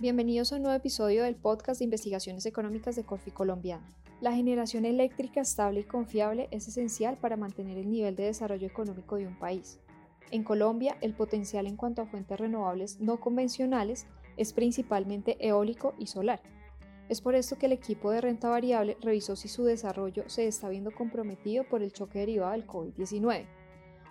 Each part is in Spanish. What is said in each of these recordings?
Bienvenidos a un nuevo episodio del podcast de investigaciones económicas de Corfi Colombiana. La generación eléctrica estable y confiable es esencial para mantener el nivel de desarrollo económico de un país. En Colombia, el potencial en cuanto a fuentes renovables no convencionales es principalmente eólico y solar. Es por esto que el equipo de renta variable revisó si su desarrollo se está viendo comprometido por el choque derivado del COVID-19.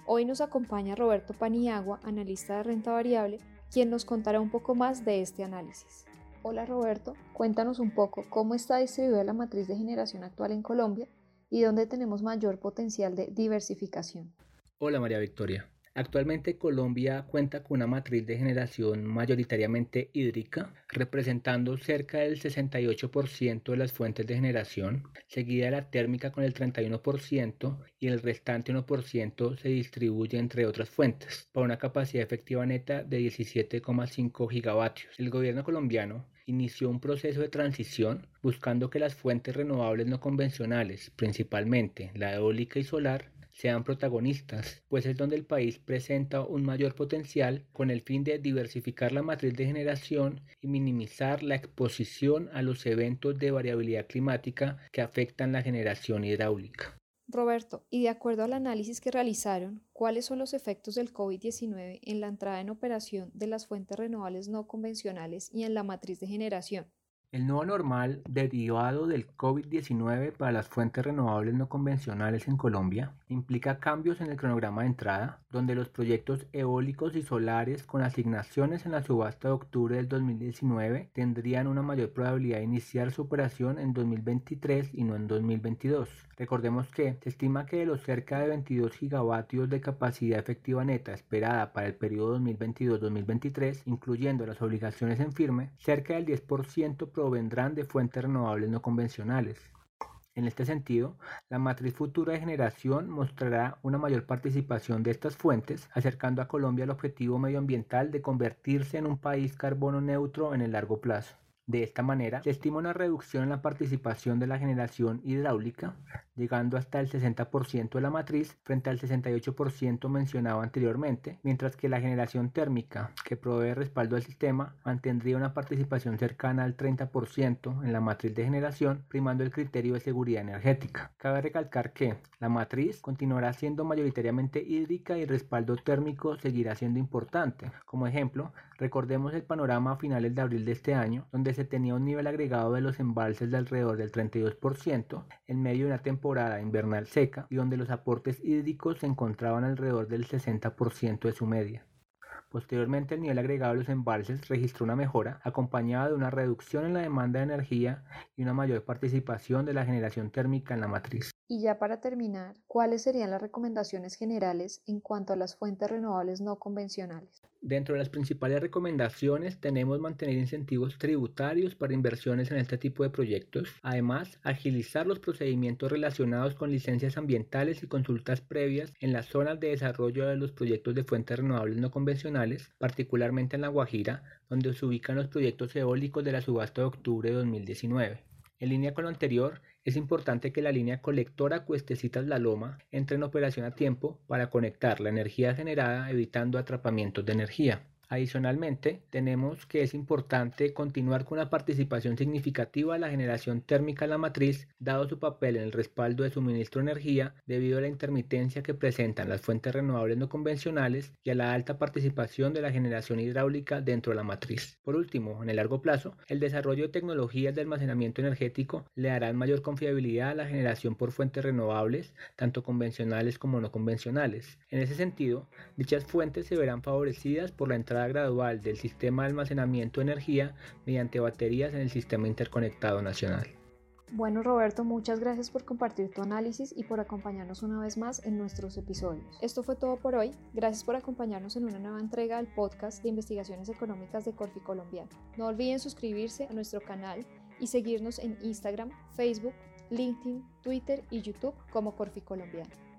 Hoy nos acompaña Roberto Paniagua, analista de renta variable, quien nos contará un poco más de este análisis. Hola Roberto, cuéntanos un poco cómo está distribuida la matriz de generación actual en Colombia y dónde tenemos mayor potencial de diversificación. Hola María Victoria. Actualmente Colombia cuenta con una matriz de generación mayoritariamente hídrica, representando cerca del 68% de las fuentes de generación, seguida de la térmica con el 31% y el restante 1% se distribuye entre otras fuentes, para una capacidad efectiva neta de 17,5 gigavatios. El gobierno colombiano inició un proceso de transición buscando que las fuentes renovables no convencionales, principalmente la eólica y solar, sean protagonistas, pues es donde el país presenta un mayor potencial con el fin de diversificar la matriz de generación y minimizar la exposición a los eventos de variabilidad climática que afectan la generación hidráulica. Roberto, y de acuerdo al análisis que realizaron, ¿cuáles son los efectos del COVID-19 en la entrada en operación de las fuentes renovables no convencionales y en la matriz de generación? El nuevo normal derivado del COVID-19 para las fuentes renovables no convencionales en Colombia implica cambios en el cronograma de entrada, donde los proyectos eólicos y solares con asignaciones en la subasta de octubre del 2019 tendrían una mayor probabilidad de iniciar su operación en 2023 y no en 2022. Recordemos que se estima que de los cerca de 22 gigavatios de capacidad efectiva neta esperada para el periodo 2022-2023, incluyendo las obligaciones en firme, cerca del 10% vendrán de fuentes renovables no convencionales. En este sentido, la matriz futura de generación mostrará una mayor participación de estas fuentes, acercando a Colombia al objetivo medioambiental de convertirse en un país carbono neutro en el largo plazo. De esta manera, se estima una reducción en la participación de la generación hidráulica, llegando hasta el 60% de la matriz frente al 68% mencionado anteriormente, mientras que la generación térmica, que provee respaldo al sistema, mantendría una participación cercana al 30% en la matriz de generación, primando el criterio de seguridad energética. Cabe recalcar que la matriz continuará siendo mayoritariamente hídrica y el respaldo térmico seguirá siendo importante. Como ejemplo, recordemos el panorama a finales de abril de este año, donde se tenía un nivel agregado de los embalses de alrededor del 32% en medio de una temporada invernal seca y donde los aportes hídricos se encontraban alrededor del 60% de su media. Posteriormente, el nivel agregado de los embalses registró una mejora, acompañada de una reducción en la demanda de energía y una mayor participación de la generación térmica en la matriz. Y ya para terminar, ¿cuáles serían las recomendaciones generales en cuanto a las fuentes renovables no convencionales? Dentro de las principales recomendaciones tenemos mantener incentivos tributarios para inversiones en este tipo de proyectos, además agilizar los procedimientos relacionados con licencias ambientales y consultas previas en las zonas de desarrollo de los proyectos de fuentes renovables no convencionales, particularmente en La Guajira, donde se ubican los proyectos eólicos de la subasta de octubre de 2019. En línea con lo anterior, es importante que la línea colectora Cuestecitas La Loma entre en operación a tiempo para conectar la energía generada evitando atrapamientos de energía. Adicionalmente, tenemos que es importante continuar con la participación significativa de la generación térmica en la matriz, dado su papel en el respaldo de suministro de energía debido a la intermitencia que presentan las fuentes renovables no convencionales y a la alta participación de la generación hidráulica dentro de la matriz. Por último, en el largo plazo, el desarrollo de tecnologías de almacenamiento energético le darán mayor confiabilidad a la generación por fuentes renovables, tanto convencionales como no convencionales. En ese sentido, dichas fuentes se verán favorecidas por la gradual del sistema de almacenamiento de energía mediante baterías en el sistema interconectado nacional. Bueno Roberto, muchas gracias por compartir tu análisis y por acompañarnos una vez más en nuestros episodios. Esto fue todo por hoy. Gracias por acompañarnos en una nueva entrega del podcast de investigaciones económicas de Corfi Colombiano. No olviden suscribirse a nuestro canal y seguirnos en Instagram, Facebook, LinkedIn, Twitter y YouTube como Corfi Colombiano.